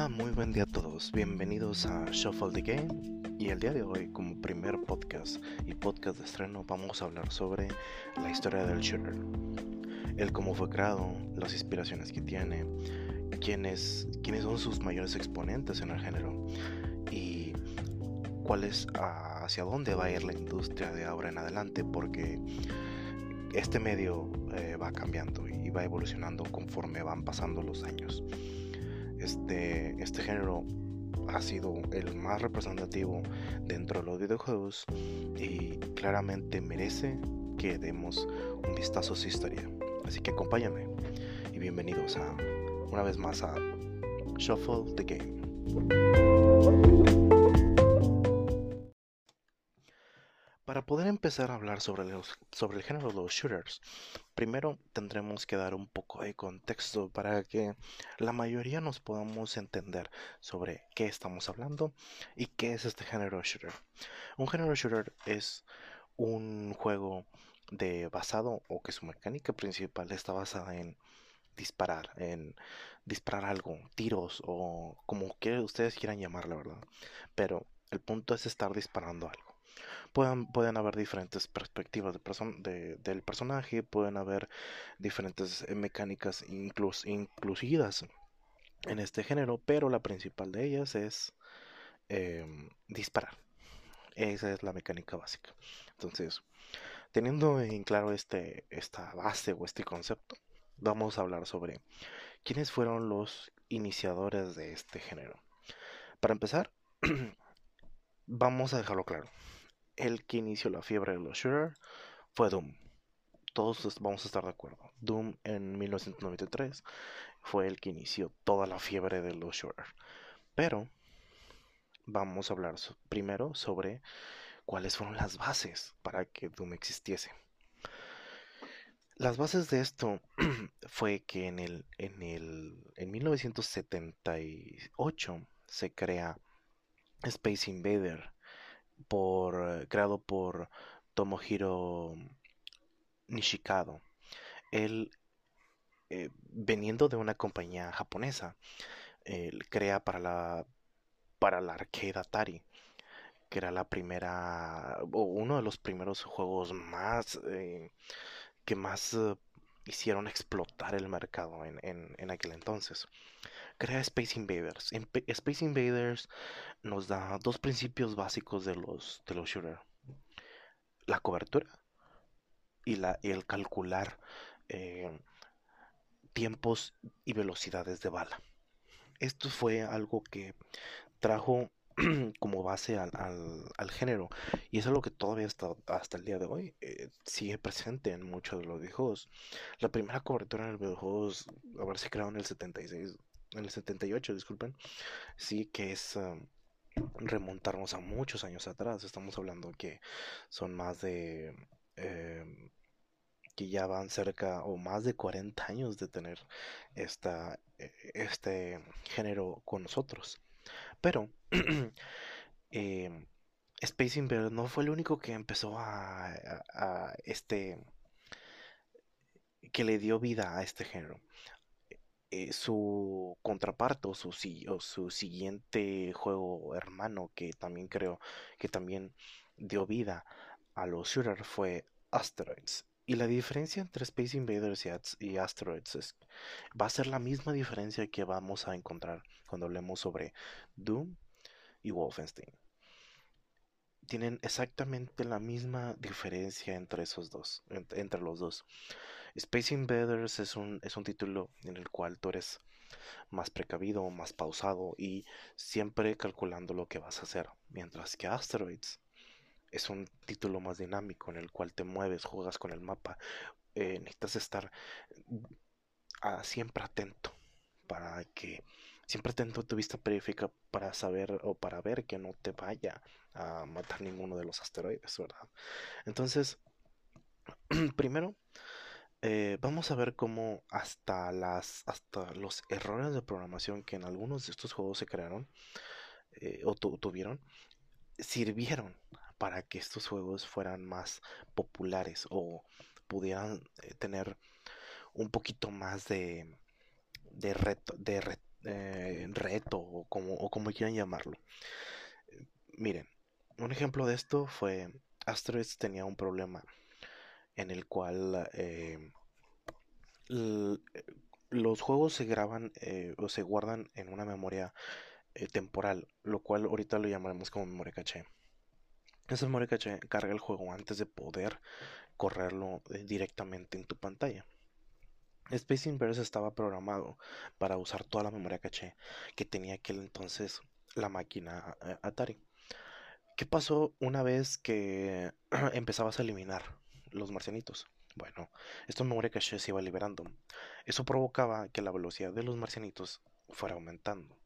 Hola, muy buen día a todos. Bienvenidos a Shuffle the Game. Y el día de hoy, como primer podcast y podcast de estreno, vamos a hablar sobre la historia del shooter. El cómo fue creado, las inspiraciones que tiene, quiénes, quiénes son sus mayores exponentes en el género y cuál es hacia dónde va a ir la industria de ahora en adelante, porque este medio eh, va cambiando y va evolucionando conforme van pasando los años. Este, este género ha sido el más representativo dentro de los videojuegos y claramente merece que demos un vistazo a su historia. Así que acompáñame y bienvenidos a una vez más a Shuffle the Game. Para poder empezar a hablar sobre, sobre el género de los shooters, primero tendremos que dar un poco de contexto para que la mayoría nos podamos entender sobre qué estamos hablando y qué es este género shooter. Un género shooter es un juego de basado o que su mecánica principal está basada en disparar, en disparar algo, tiros o como ustedes quieran llamarlo, ¿verdad? Pero el punto es estar disparando algo pueden, haber diferentes perspectivas de del personaje, pueden haber diferentes eh, mecánicas inclus, incluidas en este género, pero la principal de ellas es em, disparar. Esa es la mecánica básica. Entonces, teniendo en claro este, esta base o este concepto, vamos a hablar sobre quiénes fueron los iniciadores de este género. Para empezar, vamos a dejarlo claro el que inició la fiebre de los shooters fue Doom. Todos vamos a estar de acuerdo. Doom en 1993 fue el que inició toda la fiebre de los shooters. Pero vamos a hablar primero sobre cuáles fueron las bases para que Doom existiese. Las bases de esto fue que en el en el en 1978 se crea Space Invader por, creado por Tomohiro Nishikado. Él, eh, veniendo de una compañía japonesa, crea para la, para la arcade Atari, que era la primera, o uno de los primeros juegos más, eh, que más eh, hicieron explotar el mercado en, en, en aquel entonces crea Space Invaders. Space Invaders nos da dos principios básicos de los, de los shooters. La cobertura y, la, el calcular eh, tiempos y velocidades de bala. Esto fue algo que trajo como base al, al, género y es algo que todavía está, hasta el día de hoy eh, sigue presente en muchos de los videojuegos. La primera cobertura en el videojuegos haberse creado en el 76 en el 78, disculpen, sí que es um, remontarnos a muchos años atrás. Estamos hablando que son más de... Em, que ya van cerca o más de 40 años de tener esta, e, este género con nosotros. Pero eh, Space Invader no fue el único que empezó a, a, este que le dio vida a este género. Eh, su contraparte o su, su siguiente juego hermano que también creo que también dio vida a los shooters fue Asteroids. Y la diferencia entre Space Invaders y Asteroids va a ser la misma diferencia que vamos a encontrar cuando hablemos sobre Doom y Wolfenstein. Tienen exactamente la misma diferencia entre esos dos, entre los dos. Space Invaders es un, es un título en el cual tú eres más precavido, más pausado y siempre calculando lo que vas a hacer. Mientras que Asteroids es un título más dinámico en el cual te mueves, juegas con el mapa. Eh, necesitas estar siempre atento para que siempre atento a tu vista periférica para saber o para ver que no te vaya a matar ninguno de los asteroides, ¿verdad? Entonces, primero eh, vamos a ver cómo hasta las hasta los errores de programación que en algunos de estos juegos se crearon eh, o tuvieron sirvieron para que estos juegos fueran más populares o pudieran eh, tener un poquito más de de, reto o como, o como quieran llamarlo. Miren, un ejemplo de esto fue Asteroids tenía un problema en el cual eh, los juegos se graban eh, o se guardan en una memoria eh, temporal, lo cual ahorita lo llamaremos como memoria caché. Esa memoria caché carga el juego antes de poder correrlo directamente en tu pantalla. Space Invaders estaba programado para usar toda la memoria caché que tenía aquel entonces la máquina Atari. ¿Qué pasó una vez que empezabas a eliminar los marcianitos? Bueno, esta memoria caché se iba liberando. Eso provocaba que la velocidad de los marcianitos fuera aumentando.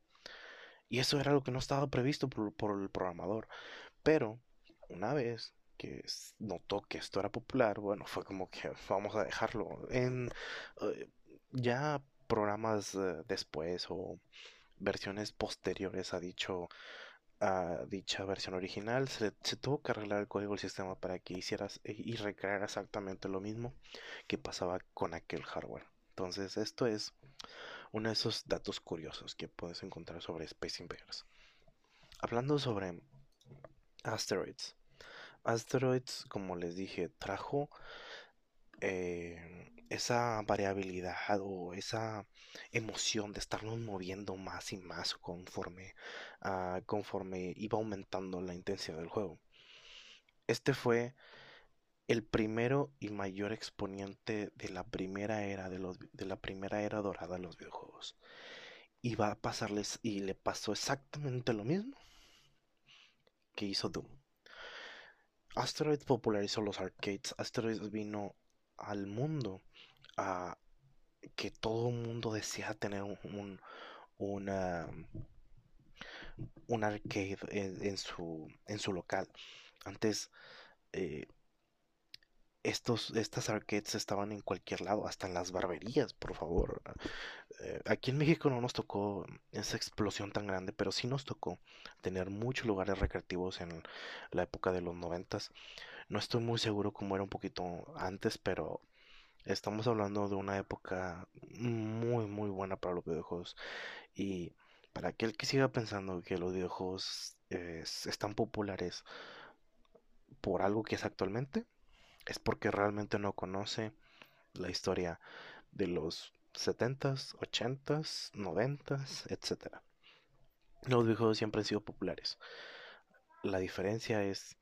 Y eso era lo que no estaba previsto por, el programador. Pero una vez que notó que esto era popular, bueno, fue como que vamos a dejarlo. En eh, ya programas eh, después o versiones posteriores ha dicho dicha versión original, se, tuvo que arreglar el código del sistema para que hicieras eh, y recreara exactamente lo mismo que pasaba con aquel hardware. Entonces, esto es uno de esos datos curiosos que puedes encontrar sobre Space Invaders. Hablando sobre Asteroids. Asteroids, como les dije, trajo eh, esa variabilidad o esa emoción de estarnos moviendo más y más conforme, uh, conforme iba aumentando la intensidad del juego. Este fue el primero y mayor exponente de la primera era de, los, de la primera era dorada de los videojuegos. Y va a pasarles y le pasó exactamente lo mismo que hizo Doom. Asteroids popularizó los arcades. Asteroids vino al mundo a que todo mundo desea tener un, una, un arcade en, su, en su local. Antes, eh, estos, estas arcades estaban en cualquier lado, hasta en las barberías, por favor. Eh, aquí en México no nos tocó esa explosión tan grande, pero sí nos tocó tener muchos lugares recreativos en la época de los noventas. No estoy muy seguro cómo era un poquito antes, pero Estamos hablando de una época muy, muy buena para los videojuegos. Y para aquel que siga pensando que los videojuegos están populares por algo que es actualmente, es porque realmente no conoce la historia de los 70s, 80s, 90s, etc. Los videojuegos siempre han sido populares. La diferencia es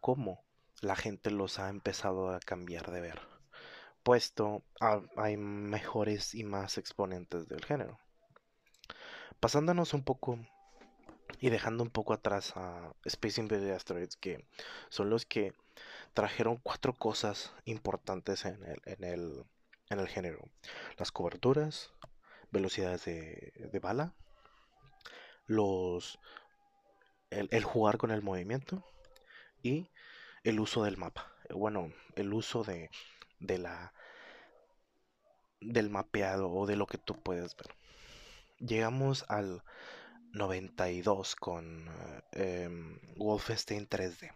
cómo la gente los ha empezado a cambiar de ver puesto hay mejores y más exponentes del género. Pasándonos un poco y dejando un poco atrás a Space Invaders Asteroids, que son los que trajeron cuatro cosas importantes en el, en el, en el género. Las coberturas, velocidades de, de bala, los, el, el, jugar con el movimiento y el uso del mapa. Bueno, el uso de, de la del mapeado o de lo que tú puedes ver. Llegamos al 92 con eh, Wolfenstein 3D.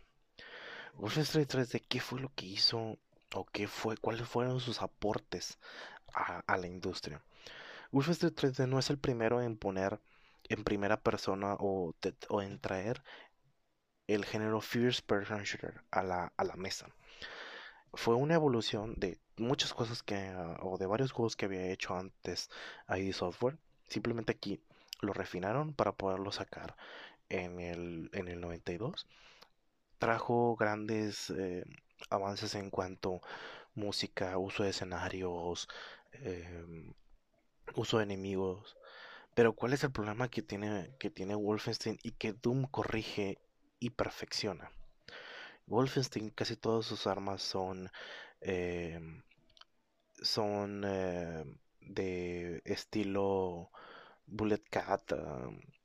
Wolfenstein 3D, ¿qué fue lo que hizo o qué fue, cuáles fueron sus aportes a, la industria? Wolfenstein 3D no es el primero en poner en primera persona o en traer el género First Person Shooter a la, a la mesa fue una evolución de muchas cosas que, o de varios juegos que había hecho antes ID Software. Simplemente aquí lo refinaron para poderlo sacar en el, en el 92. Trajo grandes eh, avances en cuanto música, uso de escenarios, em, uso de enemigos. Pero ¿cuál es el problema que tiene, que tiene Wolfenstein y que Doom corrige y perfecciona? Wolfenstein casi todas sus armas son em, son em, de estilo Bullet Cat,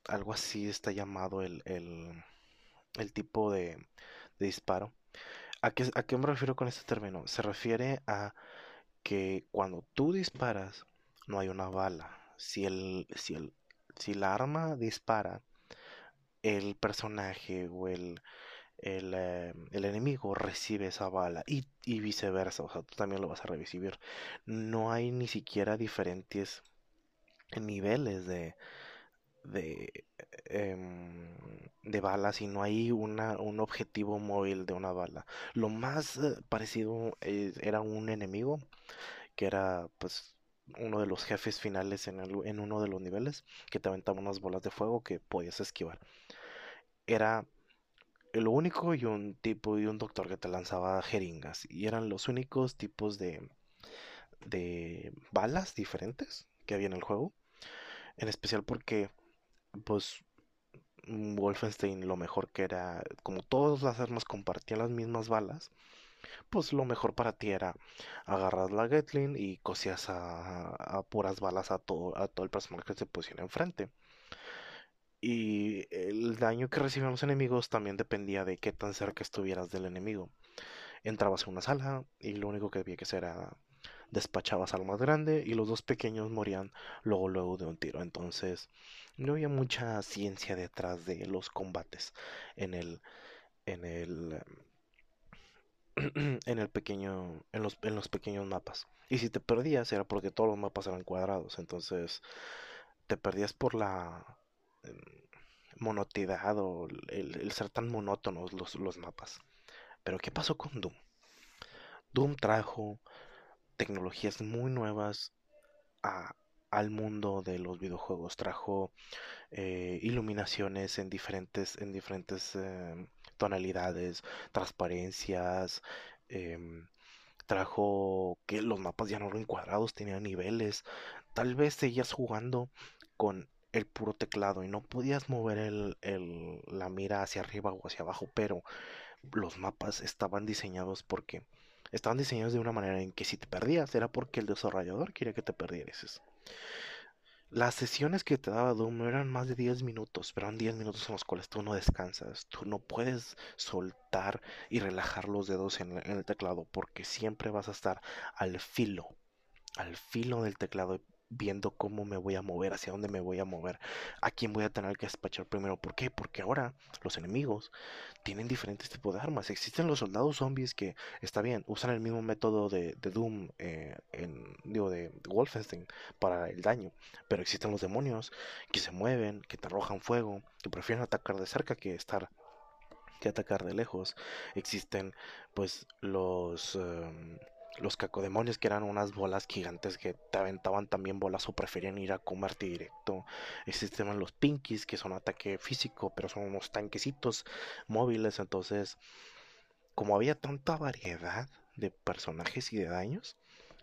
algo así está llamado el, el, tipo de, disparo. ¿A qué, ¿A qué me refiero con este término? Se refiere a que cuando tú disparas no hay una bala. Si el, si el, si la arma dispara, el personaje o el, eh, el, enemigo recibe esa bala y, viceversa, o sea, tú también lo vas a recibir. No hay ni siquiera diferentes niveles de, de, em, de balas y no hay una, un objetivo móvil de una bala. Lo más eh, parecido era un enemigo que era pues uno de los jefes finales en, en uno de los niveles que te aventaba unas bolas de fuego que podías esquivar. Era lo único y un tipo y un doctor que te lanzaba jeringas y eran los únicos tipos de de balas diferentes que había en el juego en especial porque pues Wolfenstein lo mejor que era como todas las armas compartían las mismas balas pues lo mejor para ti era agarrar la Gatling y cosías a, puras balas a todo, a todo el personaje que se pusiera enfrente. Y el daño que recibían los enemigos también dependía de qué tan cerca estuvieras del enemigo. Entrabas en una sala y lo único que había que hacer era despachabas al más grande y los dos pequeños morían luego luego de un tiro. Entonces no había mucha ciencia detrás de los combates en el en el en el pequeño en los, en los pequeños mapas. Y si te perdías era porque todos los mapas eran cuadrados, entonces te perdías por la monotidad o el, ser tan monótonos los, los mapas. Pero ¿qué pasó con Doom? Doom trajo tecnologías muy nuevas al mundo de los videojuegos. Trajo eh, iluminaciones en diferentes, en diferentes em, tonalidades, transparencias. Em, trajo que los mapas ya no eran cuadrados, tenían niveles. Tal vez seguías jugando con el puro teclado y no podías mover el, la mira hacia arriba o hacia abajo, pero los mapas estaban diseñados porque estaban diseñados de una manera en que si te perdías era porque el desarrollador quería que te perdieras. Las sesiones que te daba Doom eran más de 10 minutos, pero eran 10 minutos en los cuales tú no descansas. Tú no puedes soltar y relajar los dedos en, en el teclado porque siempre vas a estar al filo, al filo del teclado viendo cómo me voy a mover, hacia dónde me voy a mover, a quién voy a tener que despachar primero. ¿Por qué? Porque ahora los enemigos tienen diferentes tipos de armas. Existen los soldados zombies que, está bien, usan el mismo método de, Doom, eh, en, digo, de Wolfenstein para el daño. Pero existen los demonios que se mueven, que te arrojan fuego, que prefieren atacar de cerca que estar que atacar de lejos. Existen pues los... Em, los cacodemonios que eran unas bolas gigantes que te aventaban también bolas o preferían ir a comerte directo. Existen los pinkies que son ataque físico, pero son unos tanquecitos móviles. Entonces, como había tanta variedad de personajes y de daños,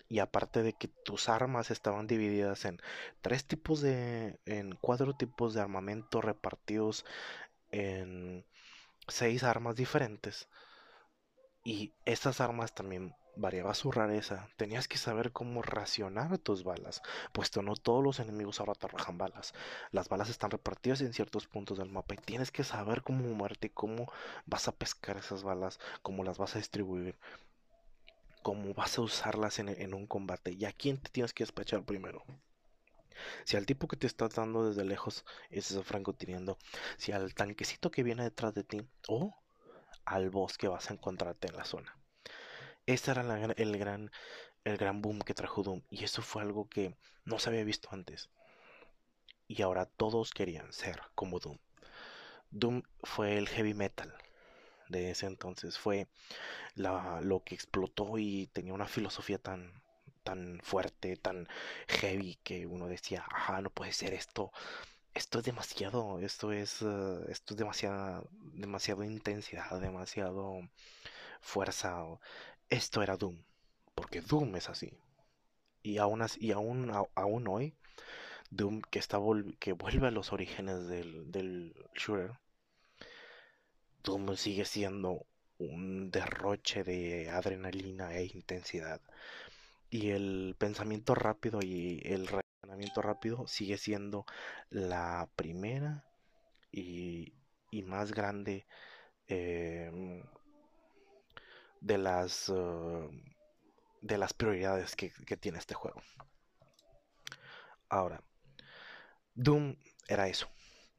y aparte de que tus armas estaban divididas en tres tipos de, en cuatro tipos de armamento repartidos en seis armas diferentes. Y estas armas también variaba su rareza, tenías que saber cómo racionar tus balas, puesto no todos los enemigos ahora te arrojan balas. Las balas están repartidas en ciertos puntos del mapa y tienes que saber cómo moverte, cómo vas a pescar esas balas, cómo las vas a distribuir, cómo vas a usarlas en, un combate y a quién te tienes que despachar primero. Si al tipo que te está dando desde lejos es ese francotirador, si al tanquecito que viene detrás de ti o al boss que vas a encontrarte en la zona. Este era el, gran, el gran boom que trajo Doom. Y eso fue algo que no se había visto antes. Y ahora todos querían ser como Doom. Doom fue el heavy metal de ese entonces. Fue lo que explotó y tenía una filosofía tan, tan fuerte, tan heavy, que uno decía, ajá, no puede ser esto. Esto es demasiado, esto es, eh, esto es demasiado, demasiado intensidad, demasiado fuerza esto era Doom, porque Doom es así. Y aún, y aún, aún hoy, Doom que, está que vuelve a los orígenes del, del shooter, Doom sigue siendo un derroche de adrenalina e intensidad. Y el pensamiento rápido y el reaccionamiento rápido sigue siendo la primera y, y más grande eh, de las uh, de las prioridades que, tiene este juego. Ahora, Doom era eso.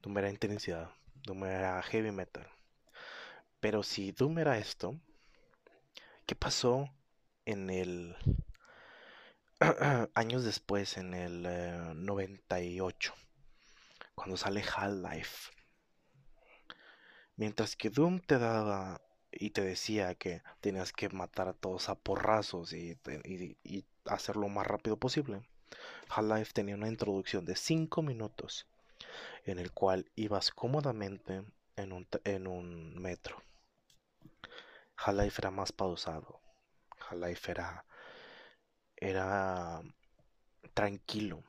Doom era intensidad. Doom era heavy metal. Pero si Doom era esto, ¿qué pasó en el años después, en el 98, eh, cuando sale Half-Life. Mientras que Doom te daba y te decía que tenías que matar a todos a porrazos y, y hacerlo lo más rápido posible. Half-Life tenía una introducción de 5 minutos en el cual ibas cómodamente en un, en un metro. Half-Life era más pausado. Half-Life era, era tranquilo.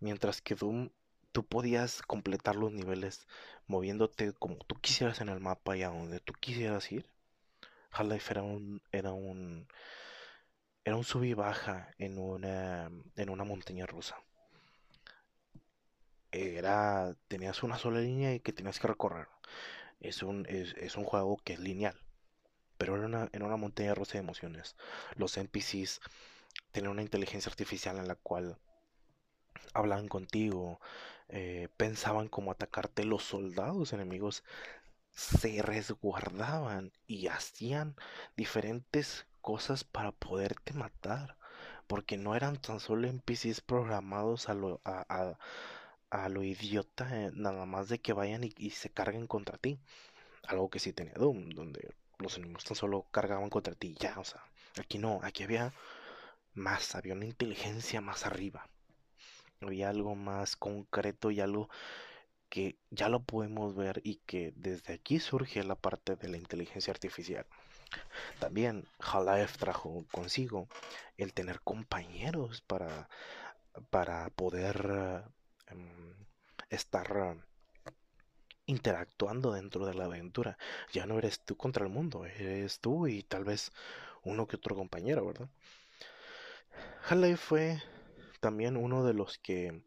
Mientras que Doom, tú podías completar los niveles moviéndote como tú quisieras en el mapa y a donde tú quisieras ir. Half-Life era un, era un, era un sub y baja en una, en una montaña rusa. Era, tenías una sola línea y que tenías que recorrer. Es un, es, un juego que es lineal, pero era una, en una montaña rusa de emociones. Los NPCs tenían una inteligencia artificial en la cual hablaban contigo, eh, pensaban cómo atacarte. Los soldados enemigos se resguardaban y hacían diferentes cosas para poderte matar. Porque no eran tan solo NPCs programados a lo, a, a, lo idiota, eh, nada más de que vayan y, se carguen contra ti. Algo que sí tenía Doom, donde los enemigos tan solo cargaban contra ti. Ya, o sea, aquí no, aquí había más, había una inteligencia más arriba. Había algo más concreto y algo que ya lo podemos ver y que desde aquí surge la parte de la inteligencia artificial. También Half-Life trajo consigo el tener compañeros para, para poder em, estar interactuando dentro de la aventura. Ya no eres tú contra el mundo, eres tú y tal vez uno que otro compañero, ¿verdad? Half-Life fue también uno de los que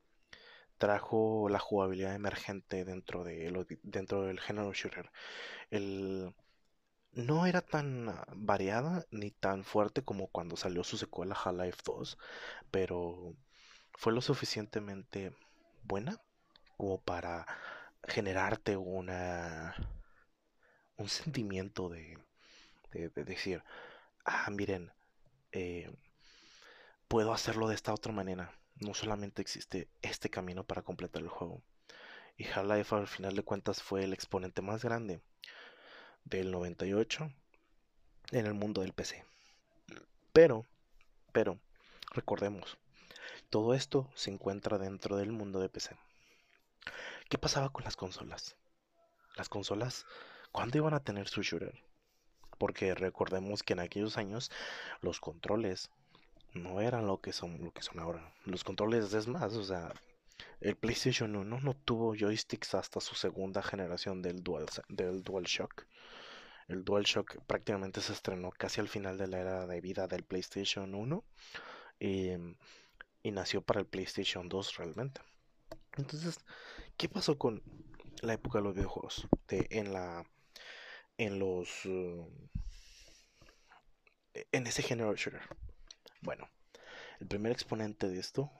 trajo la jugabilidad emergente dentro de dentro del género shooter. El no era tan ah, variada ni tan fuerte como cuando salió su secuela Half-Life 2, pero fue lo suficientemente buena como para generarte una un sentimiento de, de, decir, ah, miren, eh, puedo hacerlo de esta otra manera. No solamente existe este camino para completar el juego. Y Half-Life al final de cuentas fue el exponente más grande del 98 en el mundo del PC. Pero, pero, recordemos, todo esto se encuentra dentro del mundo de PC. ¿Qué pasaba con las consolas? Las consolas, ¿cuándo iban a tener su shooter? Porque recordemos que en aquellos años los controles no eran lo que son lo que son ahora. Los controles es más, o sea, el PlayStation 1 no tuvo joysticks hasta su segunda generación del Dual del DualShock. El DualShock prácticamente se estrenó casi al final de la era de vida del PlayStation 1 y, nació para el PlayStation 2 realmente. Entonces, ¿qué pasó con la época de los videojuegos? en la en los uh, en ese género shooter. Bueno, el primer exponente de esto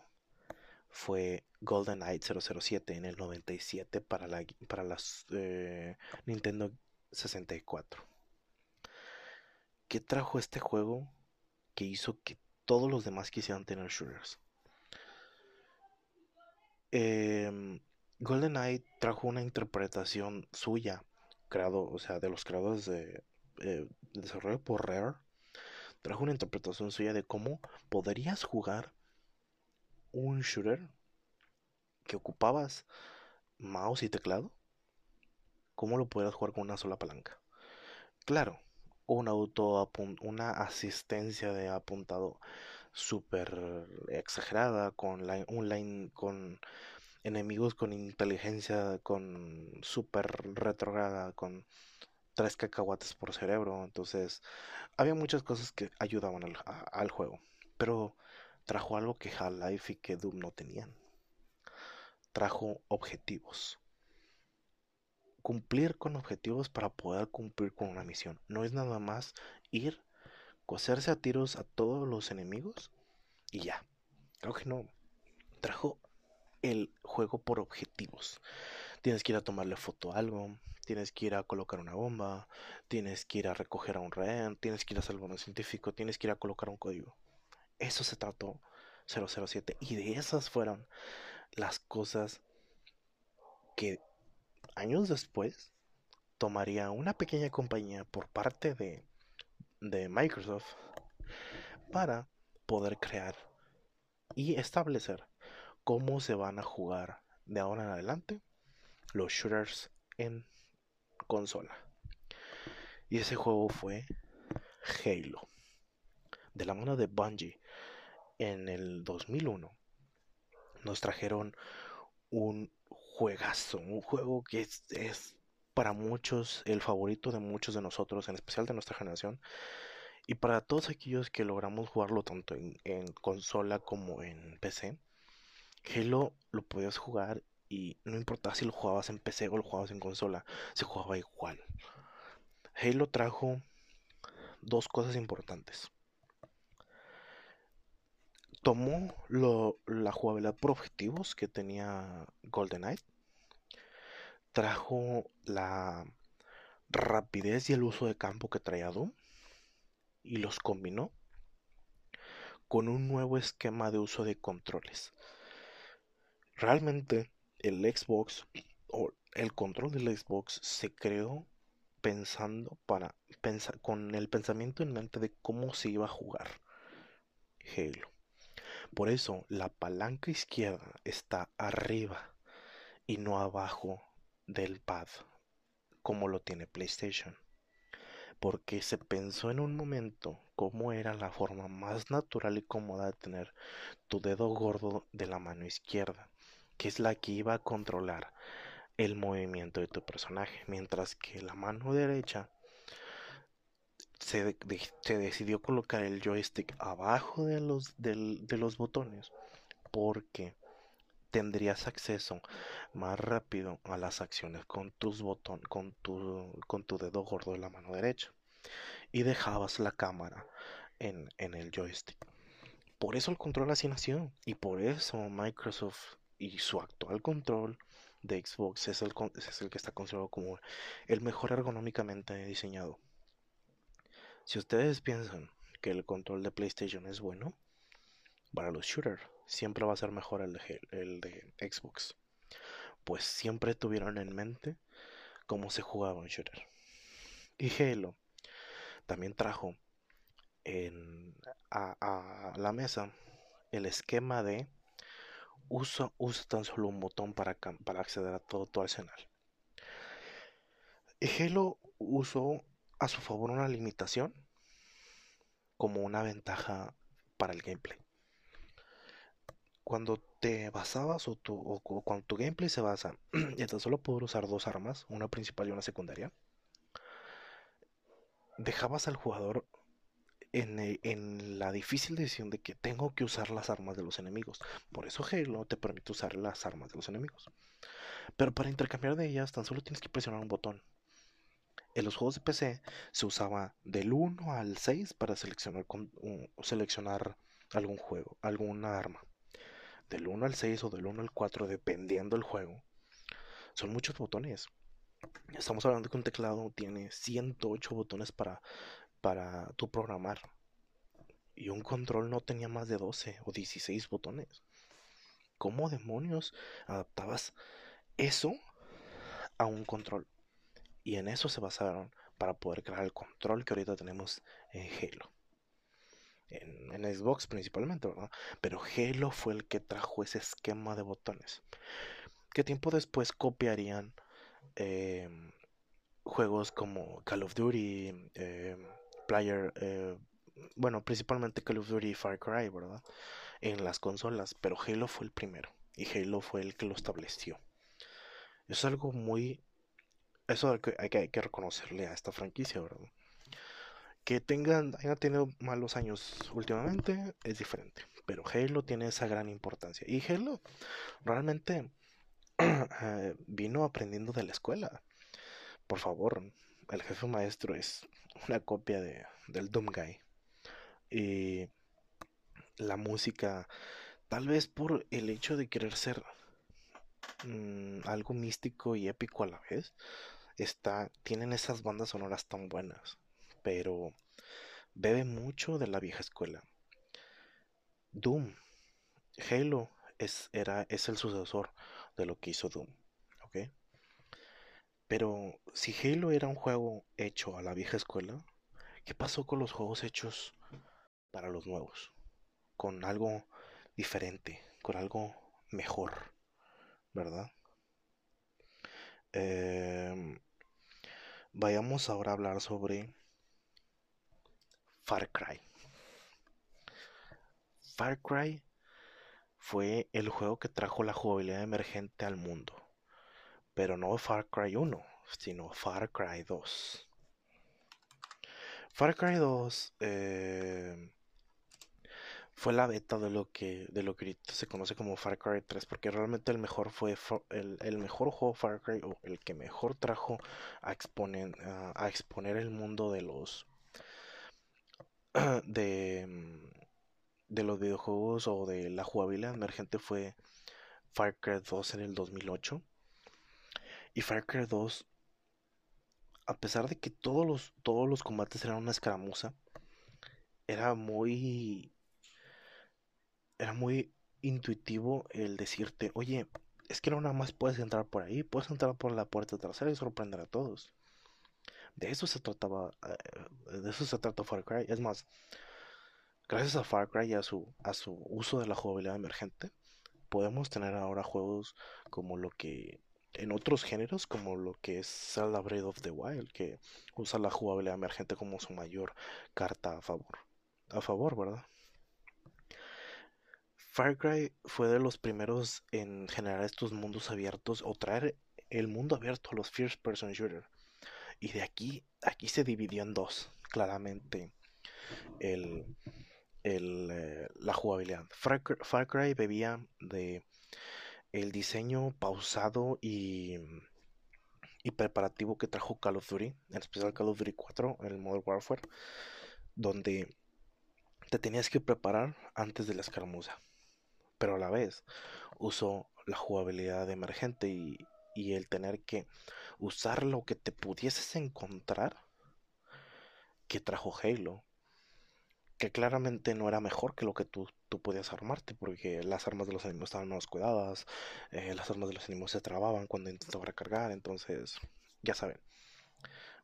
fue GoldenEye 007 en el 97 para la para las eh, Nintendo 64. ¿Qué trajo este juego que hizo que todos los demás quisieran tener shooters? Eh, GoldenEye trajo una interpretación suya, creado, o sea, de los creadores de eh, desarrollo por Rare, trajo una interpretación suya de cómo podrías jugar un shooter que ocupabas mouse y teclado cómo lo puedas jugar con una sola palanca. Claro, un auto una asistencia de apuntado súper exagerada con con enemigos con inteligencia con súper retrograda con tres cacahuates por cerebro entonces había muchas cosas que ayudaban al, juego pero trajo algo que Half-Life y que Doom no tenían trajo objetivos cumplir con objetivos para poder cumplir con una misión. No es nada más ir, coserse a tiros a todos los enemigos y ya. Creo que no. Trajo el juego por objetivos. Tienes que ir a tomarle foto a algo, tienes que ir a colocar una bomba, tienes que ir a recoger a un rehén, tienes que ir a salvar a un científico, tienes que ir a colocar un código. eso se trató 007 y de esas fueron las cosas que años después tomaría una pequeña compañía por parte de, de Microsoft para poder crear y establecer cómo se van a jugar de ahora en adelante los shooters en consola. Y ese juego fue Halo. De la mano de Bungie en el 2001 nos trajeron un juegazo, un juego que es, para muchos el favorito de muchos de nosotros, en especial de nuestra generación. Y para todos aquellos que logramos jugarlo tanto en, en consola como en PC, Halo lo podías jugar y no importaba si lo jugabas en PC o lo jugabas en consola, se jugaba igual. Halo trajo dos cosas importantes. Tomó la jugabilidad por objetivos que tenía GoldenEye. Trajo la rapidez y el uso de campo que traía Doom. Y los combinó con un nuevo esquema de uso de controles. Realmente el Xbox o el control del Xbox se creó pensando para con el pensamiento en mente de cómo se iba a jugar Halo. Por eso la palanca izquierda está arriba y no abajo del pad como lo tiene PlayStation. Porque se pensó en un momento cómo era la forma más natural y cómoda de tener tu dedo gordo de la mano izquierda, que es la que iba a controlar el movimiento de tu personaje, mientras que la mano derecha se, decidió colocar el joystick abajo de los, botones porque tendrías acceso más rápido a las acciones con tus tu, con tu dedo gordo de la mano derecha y dejabas la cámara en, en el joystick. Por eso el control así nació y por eso Microsoft y su actual control de Xbox es el, que está considerado como el mejor ergonómicamente diseñado. Si ustedes piensan que el control de PlayStation es bueno, para los shooters siempre va a ser mejor el de, Xbox. Pues siempre tuvieron en mente cómo se jugaba un shooter. Y Halo también trajo en, a la mesa el esquema de usa, tan solo un botón para, acceder a todo tu arsenal. Halo usó a su favor una limitación como una ventaja para el gameplay. Cuando te basabas o, o cuando tu gameplay se basa en tan solo poder usar dos armas, una principal y una secundaria, dejabas al jugador en, la difícil decisión de que tengo que usar las armas de los enemigos. Por eso Halo te permite usar las armas de los enemigos. Pero para intercambiar de ellas tan solo tienes que presionar un botón. En los juegos de PC se usaba del 1 al 6 para seleccionar, seleccionar algún juego, alguna arma. Del 1 al 6 o del 1 al 4 dependiendo del juego. Son muchos botones. Estamos hablando que un teclado tiene 108 botones para para tu programar. Y un control no tenía más de 12 o 16 botones. ¿Cómo demonios adaptabas eso a un control? Y en eso se basaron para poder crear el control que ahorita tenemos en Halo. En, Xbox principalmente, ¿verdad? Pero Halo fue el que trajo ese esquema de botones. Que tiempo después copiarían eh, juegos como Call of Duty, eh, player, eh, bueno, principalmente Call of Duty y Far Cry, ¿verdad? En las consolas, pero Halo fue el primero y Halo fue el que lo estableció. Es algo muy... Eso hay que, hay que, reconocerle a esta franquicia, ¿verdad? Que tengan, hayan tenido malos años últimamente es diferente, pero Halo tiene esa gran importancia. Y Halo realmente eh, vino aprendiendo de la escuela. Por favor, el jefe maestro es una copia de, del Doom Guy. Y la música, tal vez por el hecho de querer ser mm, algo místico y épico a la vez, está, tienen esas bandas sonoras tan buenas, pero bebe mucho de la vieja escuela. Doom, Halo es, era, es el sucesor de lo que hizo Doom. Pero si Halo era un juego hecho a la vieja escuela, ¿qué pasó con los juegos hechos para los nuevos? Con algo diferente, con algo mejor, ¿verdad? Em, vayamos ahora a hablar sobre Far Cry. Far Cry fue el juego que trajo la jugabilidad emergente al mundo. Pero no Far Cry 1, sino Far Cry 2. Far Cry 2 eh, fue la beta de lo que de lo que se conoce como Far Cry 3 porque realmente el mejor fue el, mejor juego Far Cry o el que mejor trajo a exponer a, exponer el mundo de los de de los videojuegos o de la jugabilidad emergente fue Far Cry 2 en el 2008 y Far Cry 2 a pesar de que todos los todos los combates eran una escaramuza era muy era muy intuitivo el decirte, oye, es que no nada más puedes entrar por ahí, puedes entrar por la puerta trasera y sorprender a todos. De eso se trataba, eh, de eso se trata Far Cry. Es más, gracias a Far Cry y a su, a su uso de la jugabilidad emergente, podemos tener ahora juegos como lo que en otros géneros como lo que es Zelda of the Wild que usa la jugabilidad emergente como su mayor carta a favor a favor verdad Far Cry fue de los primeros en generar estos mundos abiertos o traer el mundo abierto a los first person shooter. Y de aquí, aquí se dividió en dos, claramente, el, eh, la jugabilidad. Far, Cry bebía de el diseño pausado y, y preparativo que trajo Call of Duty, en especial Call of Duty 4, el Modern Warfare, donde te tenías que preparar antes de la escaramuza pero a la vez usó la jugabilidad emergente y, el tener que usar lo que te pudieses encontrar que trajo Halo. Que claramente no era mejor que lo que tú, tú podías armarte, porque las armas de los enemigos estaban más cuidadas, eh, las armas de los enemigos se trababan cuando intentaba recargar, entonces, ya saben,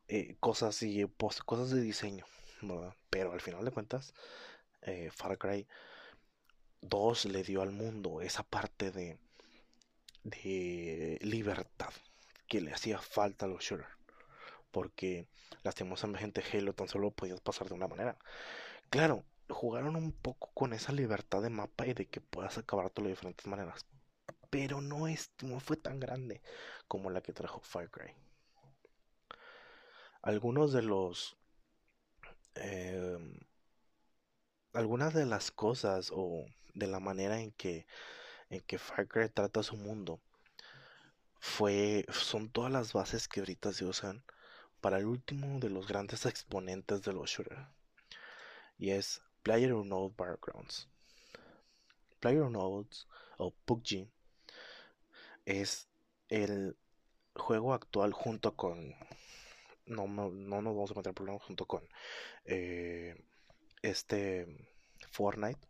eh, cosas y cosas de diseño, Pero al final de cuentas, eh, Far Cry 2 le dio al mundo esa parte de, de libertad que le hacía falta a los shooters. Porque lastimosamente Halo tan solo podías pasar de una manera. Claro, jugaron un poco con esa libertad de mapa y de que puedas acabar de diferentes maneras. Pero no, es, no fue tan grande como la que trajo Far Cry. Algunos de los... Em, algunas de las cosas o de la manera en que, en que Far Cry trata su mundo fue, son todas las bases que ahorita se usan para el último de los grandes exponentes de los shooters. Y es Player Unknown Backgrounds. Player Unknowns o PUBG es el juego actual junto con no, no, nos vamos a meter problemas junto con eh, este Fortnite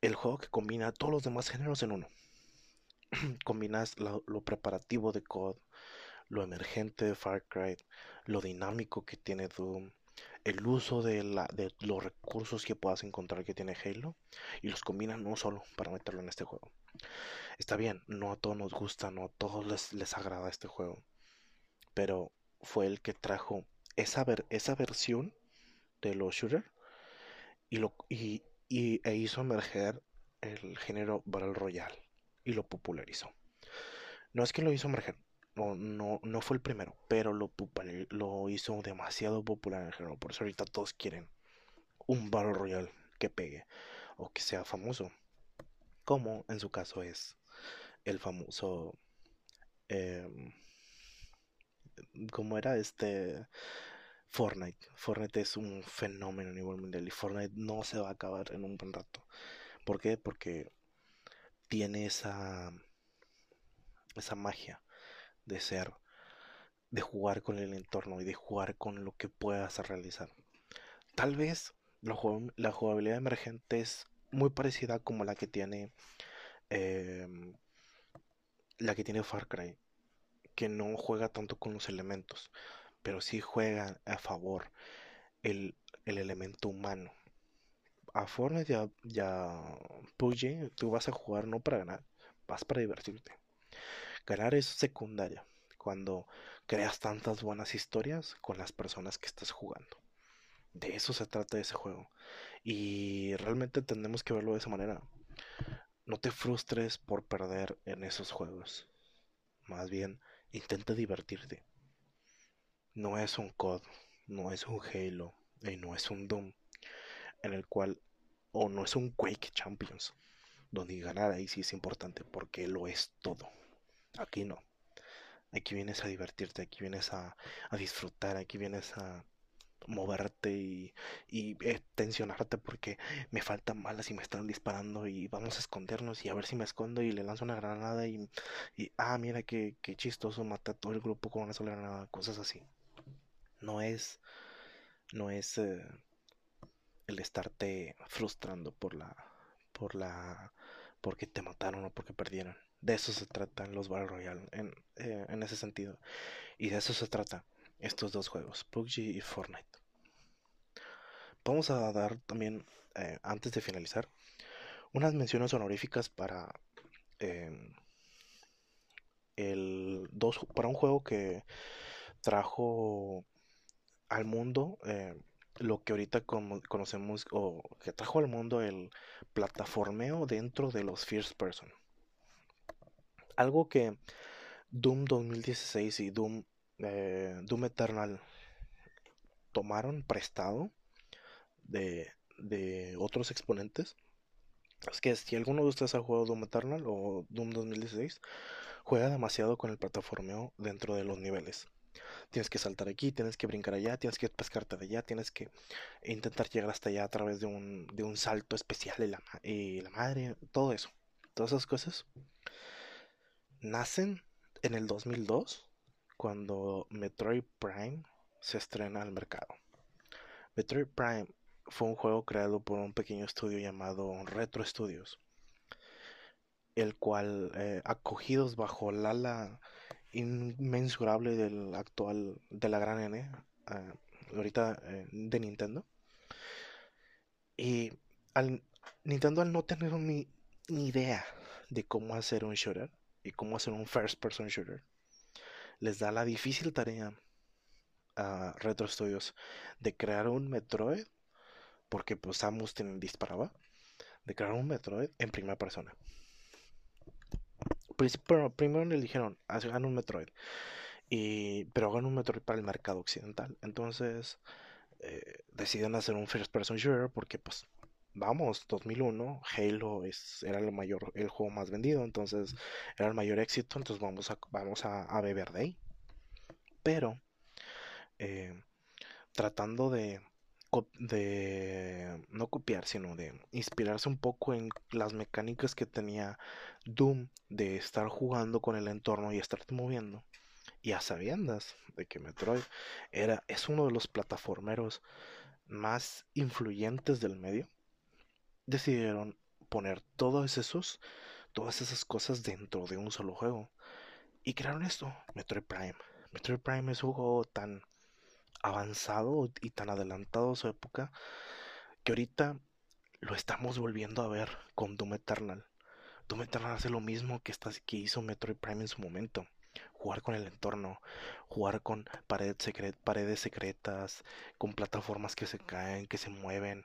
el juego que combina todos los demás géneros en uno. Combinas lo, preparativo de COD, lo emergente de Far Cry, lo dinámico que tiene Doom, el uso de, la, de los recursos que puedas encontrar que tiene Halo y los combinas no solo para meterlo en este juego. Está bien, no a todos nos gusta, no a todos les, les agrada este juego, pero fue el que trajo esa, ver, esa versión de los shooters y, lo, y, y, e hizo emerger el género Battle Royale y lo popularizó. No es que lo hizo emerger, no, no, no fue el primero, pero lo, lo hizo demasiado popular en el género. Por eso ahorita todos quieren un Battle Royale que pegue o que sea famoso. Como en su caso es el famoso. Eh, como era este Fortnite. Fortnite es un fenómeno a nivel mundial y Fortnite no se va a acabar en un buen rato. ¿Por qué? Porque tiene esa esa magia de ser de jugar con el entorno y de jugar con lo que puedas realizar. Tal vez la, jugabilidad emergente es muy parecida como la que tiene em, la que tiene Far Cry, que no juega tanto con los elementos, pero sí juega a favor el, elemento humano. A Fortnite ya, ya PUBG, tú vas a jugar no para ganar, vas para divertirte. Ganar es secundaria cuando creas tantas buenas historias con las personas que estás jugando. De eso se trata ese juego. Y realmente tenemos que verlo de esa manera. No te frustres por perder en esos juegos. Más bien, intenta divertirte. No es un COD, no es un Halo y no es un Doom en el cual o no es un Quake Champions donde ganar ahí sí es importante porque lo es todo. Aquí no. Aquí vienes a divertirte, aquí vienes a, disfrutar, aquí vienes a moverte y, eh, tensionarte porque me faltan balas y me están disparando y vamos a escondernos y a ver si me escondo y le lanzo una granada y, ah, mira qué, chistoso, mata a todo el grupo con una sola granada, cosas así. No es, no es eh, el estarte frustrando por la, por la, porque te mataron o porque perdieron. De eso se trata en los Battle Royale, eh, en, ese sentido. Y de eso se trata estos dos juegos, PUBG y Fortnite. Vamos a dar también, eh, antes de finalizar, unas menciones honoríficas para em, el dos, para un juego que trajo al mundo eh, lo que ahorita conocemos o que trajo al mundo el plataformeo dentro de los first person algo que Doom 2016 y Doom, eh, Doom Eternal tomaron prestado de, de otros exponentes. Es que si alguno de ustedes ha jugado Doom Eternal o Doom 2016, juega demasiado con el plataformeo dentro de los niveles. Tienes que saltar aquí, tienes que brincar allá, tienes que pescarte de allá, tienes que intentar llegar hasta allá a través de un, de un salto especial y la, y la madre, todo eso. Todas esas cosas nacen en el 2002 cuando Metroid Prime se estrena al mercado. Metroid Prime fue un juego creado por un pequeño estudio llamado Retro Studios, el cual, eh, acogidos bajo el ala inmensurable del actual, de la gran N, eh, ahorita eh, de Nintendo, y al Nintendo al no tener ni, ni idea de cómo hacer un shooter, y cómo hacer un first person shooter, les da la difícil tarea a Retro Studios de crear un Metroid, porque pues Samus disparaba, de crear un Metroid en primera persona. Pero primero le dijeron, hagan un Metroid, y, pero hagan un Metroid para el mercado occidental. Entonces eh, deciden hacer un first person shooter porque pues vamos, 2001, Halo es, era el mayor, el juego más vendido, entonces era el mayor éxito, entonces vamos a, vamos a, beber de. Pero, eh, tratando de, de, no copiar, sino de inspirarse un poco en las mecánicas que tenía Doom de estar jugando con el entorno y estarte moviendo. Y a sabiendas de que Metroid era, es uno de los plataformeros más influyentes del medio decidieron poner todos esos, todas esas cosas dentro de un solo juego. Y crearon esto, Metroid Prime. Metroid Prime es un juego tan avanzado y tan adelantado a su época que ahorita lo estamos volviendo a ver con Doom Eternal. Doom Eternal hace lo mismo que, que hizo Metroid Prime en su momento. Jugar con el entorno, jugar con paredes secretas, con plataformas que se caen, que se mueven,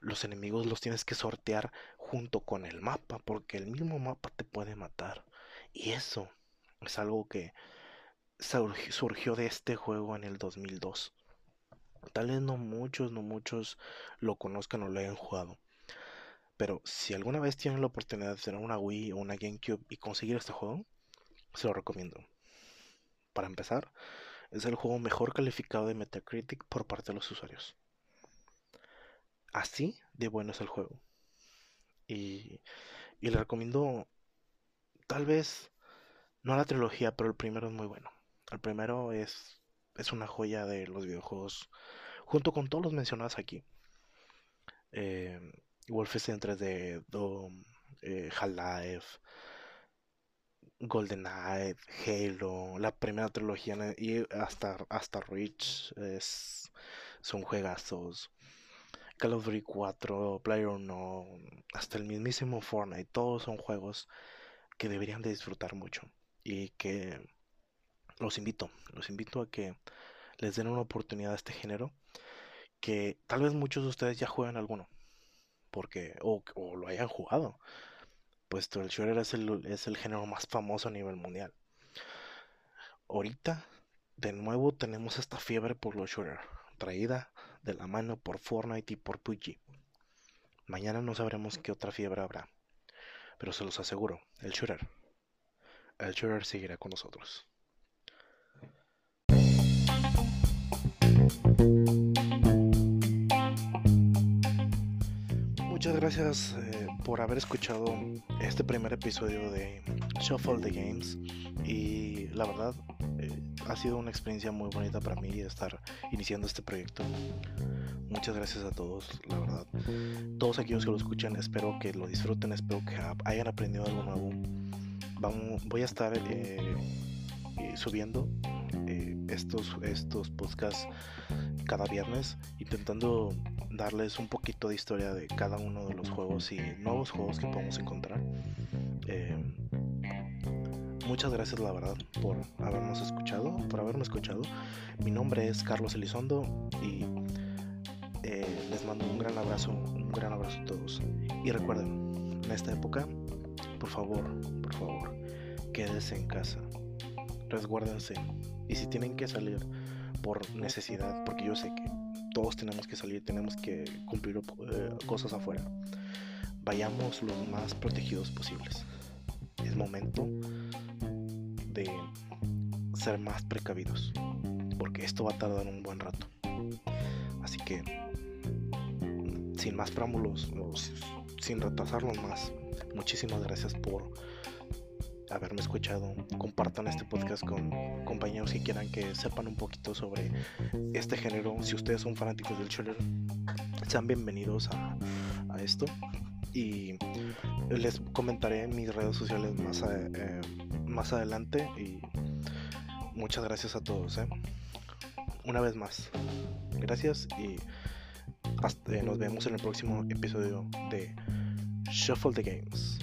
los enemigos los tienes que sortear junto con el mapa, porque el mismo mapa te puede matar. Y eso es algo que surgió de este juego en el 2002. Tal vez no muchos, no muchos lo conozcan o lo hayan jugado. Pero si alguna vez tienen la oportunidad de tener una Wii o una GameCube y conseguir este juego, se lo recomiendo. Para empezar, es el juego mejor calificado de Metacritic por parte de los usuarios. Así de bueno es el juego. Y, y le recomiendo, tal vez, no la trilogía, pero el primero es muy bueno. El primero es, es una joya de los videojuegos, junto con todos los mencionados aquí. eh, Wolfenstein 3D, Doom, eh, Half-Life, GoldenEye, Halo, la primera trilogía y hasta, hasta Reach es, son juegazos. Call of Duty 4, No, hasta el mismísimo Fortnite, todos son juegos que deberían de disfrutar mucho y que los invito, los invito a que les den una oportunidad a este género que tal vez muchos de ustedes ya juegan alguno porque o, o lo hayan jugado puesto el shooter es el, es el género más famoso a nivel mundial. Ahorita, de nuevo, tenemos esta fiebre por los shooters, traída de la mano por Fortnite y por PUBG. Mañana no sabremos qué otra fiebre habrá, pero se los aseguro, el shooter, el shooter seguirá con nosotros. Muchas gracias eh, por haber escuchado este primer episodio de Shuffle the Games y la verdad eh, ha sido una experiencia muy bonita para mí estar iniciando este proyecto. Muchas gracias a todos, la verdad. Todos aquellos que lo escuchan, espero que lo disfruten, espero que hayan aprendido algo nuevo. Vamos, voy a estar eh, eh, estos, estos podcasts cada viernes, intentando darles un poquito de historia de cada uno de los juegos y nuevos juegos que podemos encontrar. Eh, muchas gracias la verdad por habernos escuchado, por haberme escuchado. Mi nombre es Carlos Elizondo y eh, les mando un gran abrazo, un gran abrazo a todos. Y recuerden, en esta época, por favor, por favor, quédense en casa, resguárdense y si tienen que salir por necesidad, porque yo sé que todos tenemos que salir, tenemos que cumplir eh, cosas afuera. Vayamos los más protegidos posibles. Es momento de ser más precavidos, porque esto va a tardar un buen rato. Así que, sin más preámbulos, sin retrasarlos más, muchísimas gracias por haberme escuchado. Compartan este podcast con compañeros que quieran que sepan un poquito sobre este género. Si ustedes son fanáticos del shooter, sean bienvenidos a, esto. Y les comentaré en mis redes sociales más, eh, más adelante. Y muchas gracias a todos. ¿eh? Una vez más, gracias y hasta, nos vemos en el próximo episodio de Shuffle the Games.